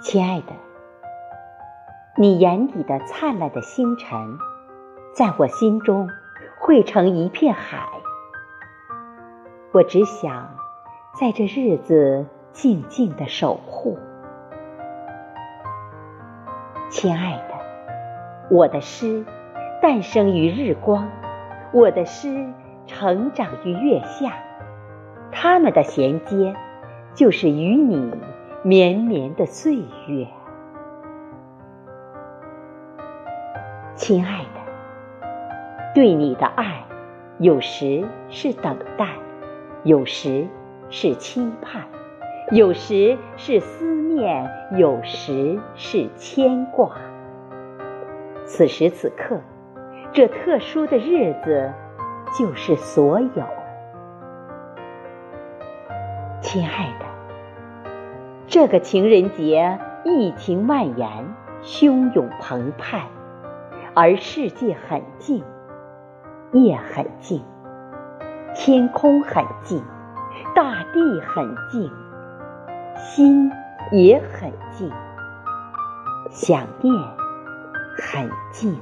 亲爱的，你眼底的灿烂的星辰，在我心中汇成一片海。我只想在这日子静静的守护。亲爱的，我的诗诞生于日光，我的诗成长于月下，它们的衔接就是与你。绵绵的岁月，亲爱的，对你的爱，有时是等待，有时是期盼，有时是思念，有时是牵挂。此时此刻，这特殊的日子，就是所有，亲爱的。这个情人节，疫情蔓延，汹涌澎湃，而世界很静，夜很静，天空很静，大地很静，心也很静，想念很静。